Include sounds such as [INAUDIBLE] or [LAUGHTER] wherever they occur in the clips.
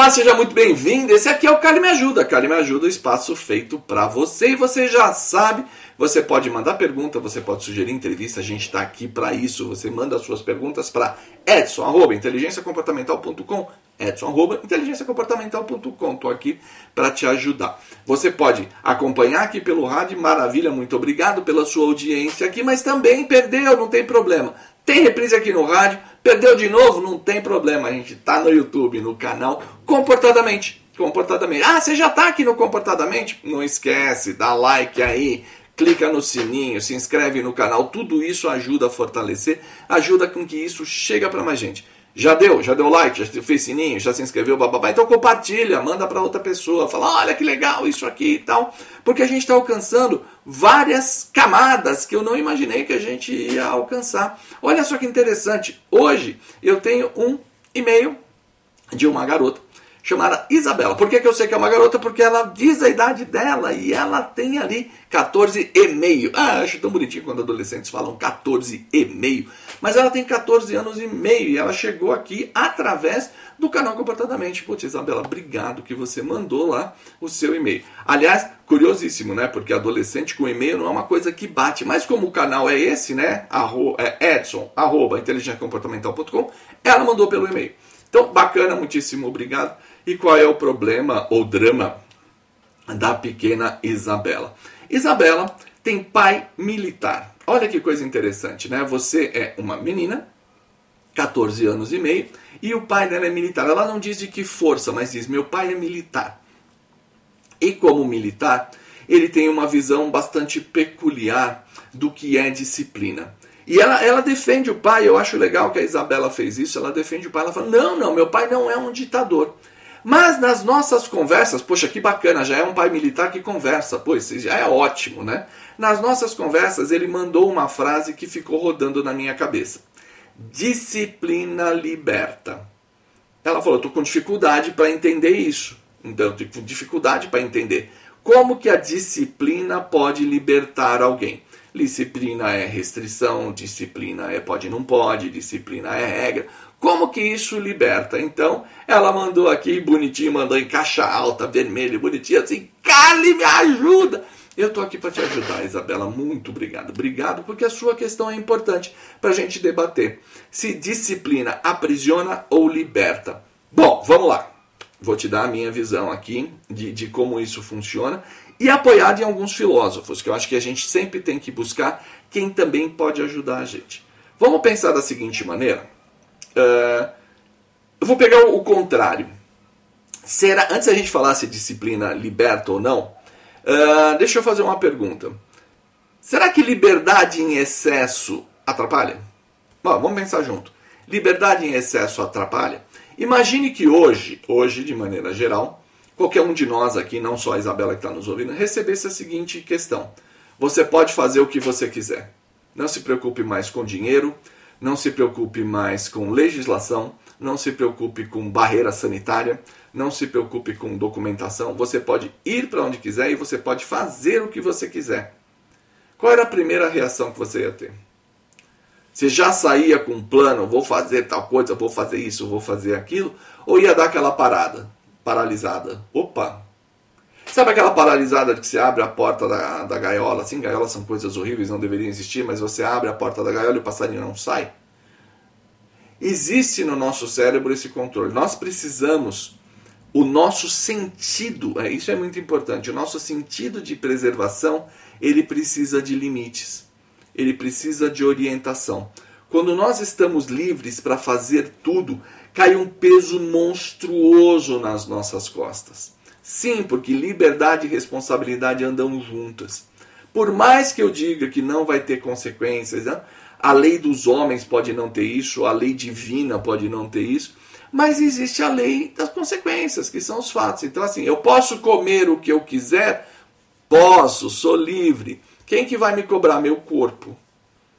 Olá, seja muito bem-vindo. Esse aqui é o Carly Me Ajuda. Carly Me Ajuda, o espaço feito para você. E você já sabe, você pode mandar pergunta, você pode sugerir entrevista. A gente está aqui para isso. Você manda as suas perguntas para edson, arroba, inteligenciacomportamental.com edson, arroba, inteligenciacomportamental.com. Estou aqui para te ajudar. Você pode acompanhar aqui pelo rádio. Maravilha, muito obrigado pela sua audiência aqui. Mas também perdeu, não tem problema. Tem reprise aqui no rádio. Perdeu de novo? Não tem problema. A gente está no YouTube, no canal Comportadamente. Comportadamente. Ah, você já está aqui no Comportadamente? Não esquece, dá like aí, clica no sininho, se inscreve no canal. Tudo isso ajuda a fortalecer, ajuda com que isso chegue para mais gente. Já deu? Já deu like? Já fez sininho? Já se inscreveu? Bababá? Então compartilha, manda para outra pessoa. Fala, olha que legal isso aqui e tal. Porque a gente está alcançando várias camadas que eu não imaginei que a gente ia alcançar. Olha só que interessante. Hoje eu tenho um e-mail de uma garota chamada Isabela. Por que, que eu sei que é uma garota? Porque ela diz a idade dela e ela tem ali 14 e meio. Ah, acho tão bonitinho quando adolescentes falam 14 e meio. Mas ela tem 14 anos e meio e ela chegou aqui através do canal Comportadamente. Putz, Isabela, obrigado que você mandou lá o seu e-mail. Aliás, curiosíssimo, né? Porque adolescente com e-mail não é uma coisa que bate. Mas como o canal é esse, né? Arro, é Edson, arroba, inteligenciacomportamental.com, ela mandou pelo e-mail. Então, bacana, muitíssimo obrigado. E qual é o problema ou drama da pequena Isabela? Isabela tem pai militar. Olha que coisa interessante, né? Você é uma menina, 14 anos e meio, e o pai dela é militar. Ela não diz de que força, mas diz: meu pai é militar. E como militar, ele tem uma visão bastante peculiar do que é disciplina. E ela, ela defende o pai, eu acho legal que a Isabela fez isso, ela defende o pai, ela fala, não, não, meu pai não é um ditador. Mas nas nossas conversas, poxa, que bacana, já é um pai militar que conversa, pois já é ótimo, né? Nas nossas conversas, ele mandou uma frase que ficou rodando na minha cabeça: Disciplina liberta. Ela falou: estou com dificuldade para entender isso. Então, com dificuldade para entender. Como que a disciplina pode libertar alguém? Disciplina é restrição, disciplina é pode não pode, disciplina é regra. Como que isso liberta? Então, ela mandou aqui bonitinho, mandou em caixa alta, vermelho, bonitinho, assim, Carly, me ajuda! Eu estou aqui para te ajudar, Isabela. Muito obrigado. Obrigado, porque a sua questão é importante para a gente debater. Se disciplina aprisiona ou liberta? Bom, vamos lá. Vou te dar a minha visão aqui de, de como isso funciona e apoiado em alguns filósofos, que eu acho que a gente sempre tem que buscar quem também pode ajudar a gente. Vamos pensar da seguinte maneira. Uh, eu vou pegar o contrário. Será, antes a gente falar se disciplina liberta ou não, uh, deixa eu fazer uma pergunta. Será que liberdade em excesso atrapalha? Bom, vamos pensar junto. Liberdade em excesso atrapalha? Imagine que hoje, hoje de maneira geral, qualquer um de nós aqui, não só a Isabela que está nos ouvindo, recebesse a seguinte questão: Você pode fazer o que você quiser. Não se preocupe mais com dinheiro, não se preocupe mais com legislação, não se preocupe com barreira sanitária, não se preocupe com documentação. Você pode ir para onde quiser e você pode fazer o que você quiser. Qual era a primeira reação que você ia ter? Você já saía com um plano, vou fazer tal coisa, vou fazer isso, vou fazer aquilo, ou ia dar aquela parada, paralisada? Opa, Sabe aquela paralisada que você abre a porta da, da gaiola? Assim, gaiolas são coisas horríveis, não deveriam existir, mas você abre a porta da gaiola e o passarinho não sai? Existe no nosso cérebro esse controle. Nós precisamos, o nosso sentido, é, isso é muito importante, o nosso sentido de preservação, ele precisa de limites, ele precisa de orientação. Quando nós estamos livres para fazer tudo, cai um peso monstruoso nas nossas costas. Sim, porque liberdade e responsabilidade andam juntas. Por mais que eu diga que não vai ter consequências, né? a lei dos homens pode não ter isso, a lei divina pode não ter isso, mas existe a lei das consequências, que são os fatos. Então, assim, eu posso comer o que eu quiser? Posso, sou livre. Quem que vai me cobrar? Meu corpo.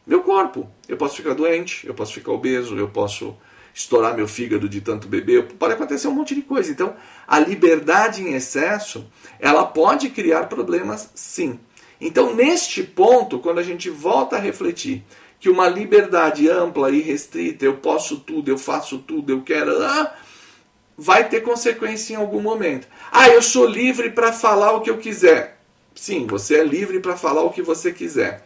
Meu corpo. Eu posso ficar doente, eu posso ficar obeso, eu posso estourar meu fígado de tanto beber, pode acontecer um monte de coisa. Então, a liberdade em excesso, ela pode criar problemas, sim. Então, neste ponto, quando a gente volta a refletir que uma liberdade ampla e restrita, eu posso tudo, eu faço tudo, eu quero, ah, vai ter consequência em algum momento. Ah, eu sou livre para falar o que eu quiser. Sim, você é livre para falar o que você quiser.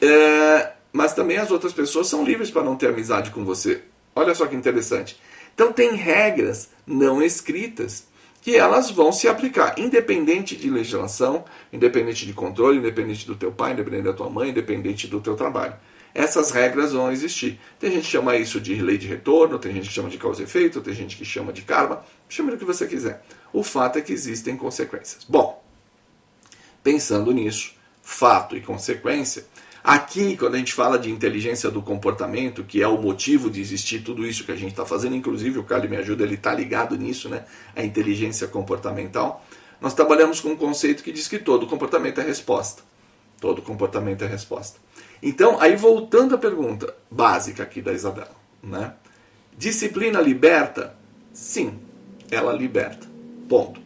É, mas também as outras pessoas são livres para não ter amizade com você. Olha só que interessante. Então tem regras não escritas que elas vão se aplicar, independente de legislação, independente de controle, independente do teu pai, independente da tua mãe, independente do teu trabalho. Essas regras vão existir. Tem gente que chama isso de lei de retorno, tem gente que chama de causa e efeito, tem gente que chama de karma, chame do que você quiser. O fato é que existem consequências. Bom, pensando nisso, fato e consequência, Aqui, quando a gente fala de inteligência do comportamento, que é o motivo de existir tudo isso que a gente está fazendo, inclusive o Carlos me ajuda, ele está ligado nisso, né? A inteligência comportamental. Nós trabalhamos com um conceito que diz que todo comportamento é resposta. Todo comportamento é resposta. Então, aí voltando à pergunta básica aqui da Isabela, né? Disciplina liberta? Sim, ela liberta. Ponto.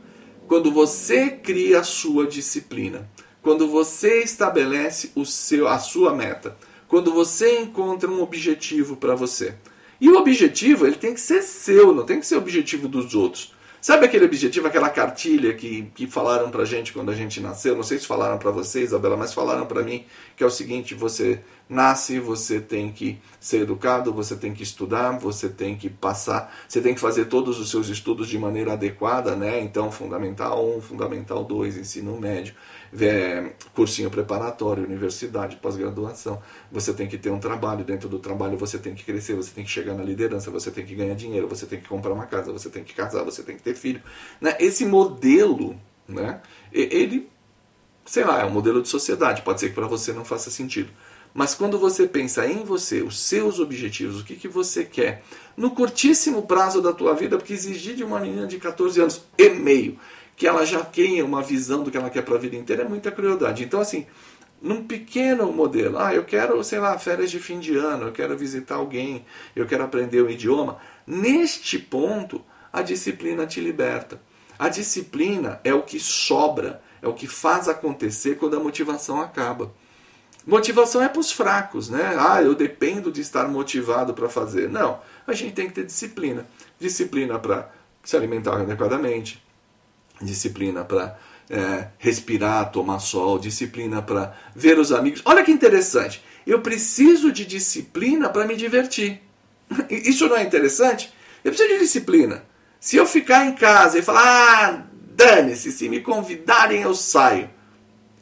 Quando você cria a sua disciplina, quando você estabelece o seu, a sua meta, quando você encontra um objetivo para você. E o objetivo ele tem que ser seu, não tem que ser objetivo dos outros. Sabe aquele objetivo, aquela cartilha que, que falaram pra gente quando a gente nasceu? Não sei se falaram para você, Isabela, mas falaram para mim que é o seguinte: você nasce, você tem que ser educado, você tem que estudar, você tem que passar, você tem que fazer todos os seus estudos de maneira adequada, né? Então, fundamental 1, fundamental 2, ensino médio é, cursinho preparatório, universidade, pós-graduação. Você tem que ter um trabalho, dentro do trabalho você tem que crescer, você tem que chegar na liderança, você tem que ganhar dinheiro, você tem que comprar uma casa, você tem que casar, você tem que ter filho. Né? Esse modelo, né, ele, sei lá, é um modelo de sociedade, pode ser que para você não faça sentido. Mas quando você pensa em você, os seus objetivos, o que, que você quer, no curtíssimo prazo da tua vida, porque exigir de uma menina de 14 anos e meio que ela já tenha uma visão do que ela quer para a vida inteira, é muita crueldade. Então, assim, num pequeno modelo, ah, eu quero, sei lá, férias de fim de ano, eu quero visitar alguém, eu quero aprender um idioma. Neste ponto, a disciplina te liberta. A disciplina é o que sobra, é o que faz acontecer quando a motivação acaba. Motivação é para os fracos, né? Ah, eu dependo de estar motivado para fazer. Não, a gente tem que ter disciplina. Disciplina para se alimentar adequadamente, disciplina para é, respirar, tomar sol, disciplina para ver os amigos. Olha que interessante. Eu preciso de disciplina para me divertir. [LAUGHS] Isso não é interessante? Eu preciso de disciplina. Se eu ficar em casa e falar, ah, dane-se, se me convidarem eu saio.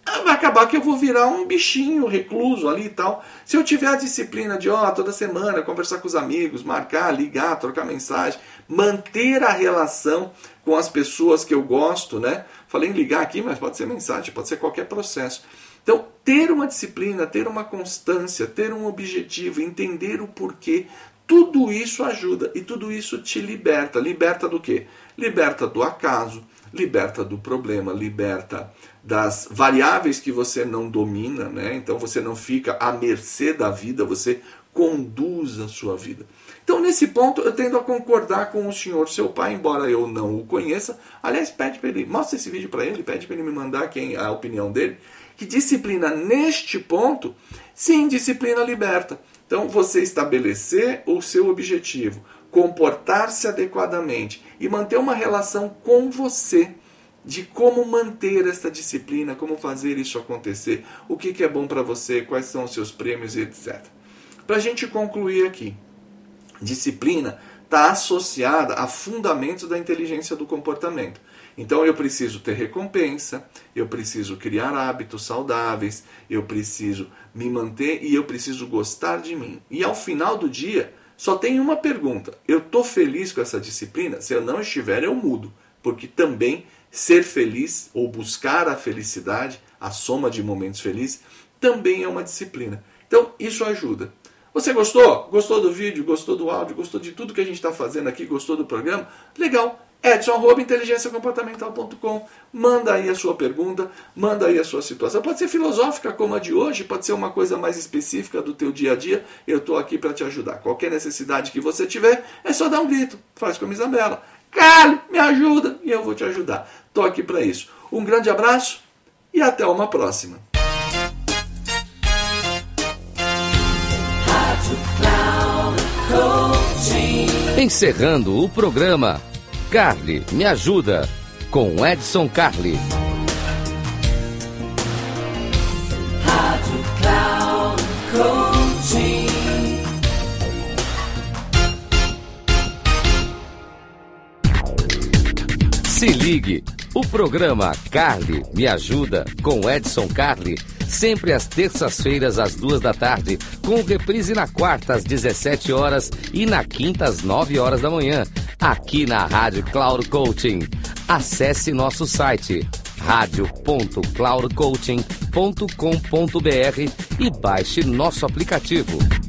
Ah, vai acabar que eu vou virar um bichinho recluso ali e tal. Se eu tiver a disciplina de, ó, toda semana conversar com os amigos, marcar, ligar, trocar mensagem, manter a relação com as pessoas que eu gosto, né? Falei em ligar aqui, mas pode ser mensagem, pode ser qualquer processo. Então, ter uma disciplina, ter uma constância, ter um objetivo, entender o porquê, tudo isso ajuda e tudo isso te liberta. Liberta do quê? Liberta do acaso, liberta do problema, liberta das variáveis que você não domina, né? Então você não fica à mercê da vida, você conduz a sua vida. Então, nesse ponto, eu tendo a concordar com o senhor, seu pai, embora eu não o conheça. Aliás, pede para ele, mostra esse vídeo para ele, pede para ele me mandar quem a opinião dele. Que disciplina neste ponto, sim, disciplina liberta. Então, você estabelecer o seu objetivo, comportar-se adequadamente e manter uma relação com você de como manter essa disciplina, como fazer isso acontecer, o que, que é bom para você, quais são os seus prêmios e etc. Para a gente concluir aqui, disciplina está associada a fundamentos da inteligência do comportamento. Então eu preciso ter recompensa, eu preciso criar hábitos saudáveis, eu preciso me manter e eu preciso gostar de mim. E ao final do dia, só tem uma pergunta: eu estou feliz com essa disciplina? Se eu não estiver, eu mudo. Porque também ser feliz ou buscar a felicidade, a soma de momentos felizes, também é uma disciplina. Então isso ajuda. Você gostou? Gostou do vídeo? Gostou do áudio? Gostou de tudo que a gente está fazendo aqui? Gostou do programa? Legal! edson.inteligenciacomportamental.com. Manda aí a sua pergunta, manda aí a sua situação. Pode ser filosófica como a de hoje, pode ser uma coisa mais específica do teu dia a dia. Eu estou aqui para te ajudar. Qualquer necessidade que você tiver, é só dar um grito. Faz como Isabela. Carlos, me ajuda e eu vou te ajudar. Estou aqui para isso. Um grande abraço e até uma próxima. Encerrando o programa, Carly Me Ajuda, com Edson Carli. Se ligue, o programa Carly Me Ajuda, com Edson Carli, sempre às terças-feiras às duas da tarde, com reprise na quarta às 17 horas e na quinta às 9 horas da manhã, aqui na Rádio Cloud Coaching. Acesse nosso site radio.cloudcoaching.com.br e baixe nosso aplicativo.